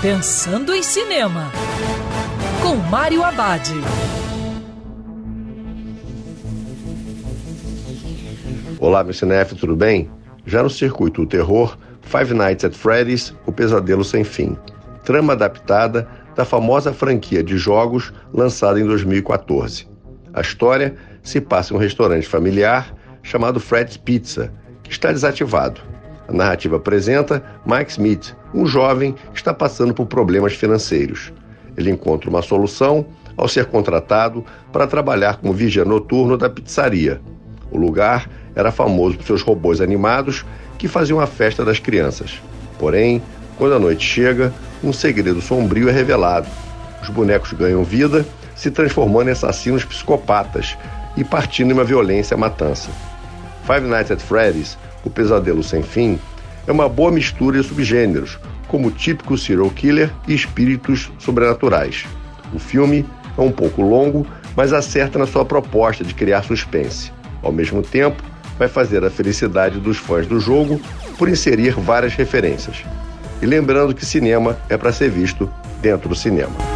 Pensando em Cinema, com Mário Abad. Olá, meu cinef, tudo bem? Já no circuito do terror, Five Nights at Freddy's, O Pesadelo Sem Fim. Trama adaptada da famosa franquia de jogos lançada em 2014. A história se passa em um restaurante familiar chamado Fred's Pizza, que está desativado. A narrativa apresenta Mike Smith, um jovem que está passando por problemas financeiros. Ele encontra uma solução ao ser contratado para trabalhar como vigia noturno da pizzaria. O lugar era famoso por seus robôs animados que faziam a festa das crianças. Porém, quando a noite chega, um segredo sombrio é revelado. Os bonecos ganham vida, se transformando em assassinos psicopatas e partindo em uma violência matança. Five Nights at Freddy's o Pesadelo Sem Fim é uma boa mistura de subgêneros, como o típico serial killer e espíritos sobrenaturais. O filme é um pouco longo, mas acerta na sua proposta de criar suspense. Ao mesmo tempo, vai fazer a felicidade dos fãs do jogo por inserir várias referências. E lembrando que cinema é para ser visto dentro do cinema.